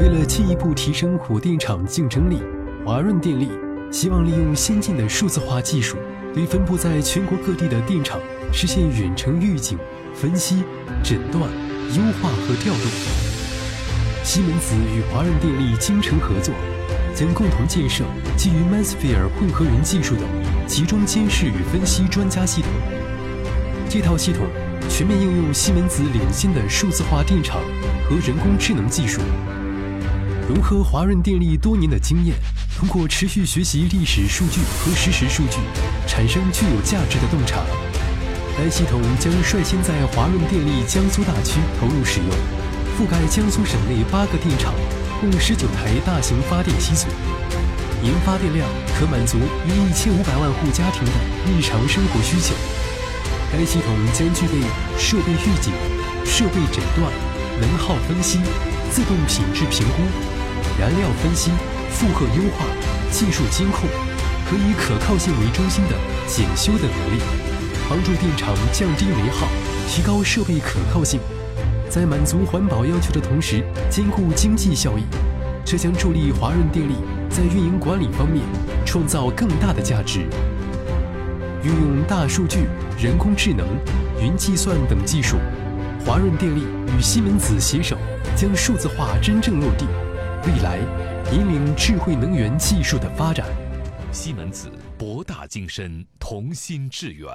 为了进一步提升火电厂竞争力，华润电力希望利用先进的数字化技术，对分布在全国各地的电厂实现远程预警、分析、诊断、优化和调度。西门子与华润电力精诚合作，将共同建设基于 Masphere 混合云技术的集中监视与分析专家系统。这套系统全面应用西门子领先的数字化电厂和人工智能技术。融合华润电力多年的经验，通过持续学习历史数据和实时数据，产生具有价值的洞察。该系统将率先在华润电力江苏大区投入使用，覆盖江苏省内八个电厂，共十九台大型发电机组，年发电量可满足约一千五百万户家庭的日常生活需求。该系统将具备设备预警、设备诊断、能耗分析、自动品质评估。燃料分析、负荷优化、技术监控，可以可靠性为中心的检修等能力，帮助电厂降低煤耗，提高设备可靠性，在满足环保要求的同时兼顾经济效益。这将助力华润电力在运营管理方面创造更大的价值。运用大数据、人工智能、云计算等技术，华润电力与西门子携手，将数字化真正落地。未来，引领智慧能源技术的发展。西门子博大精深，同心致远。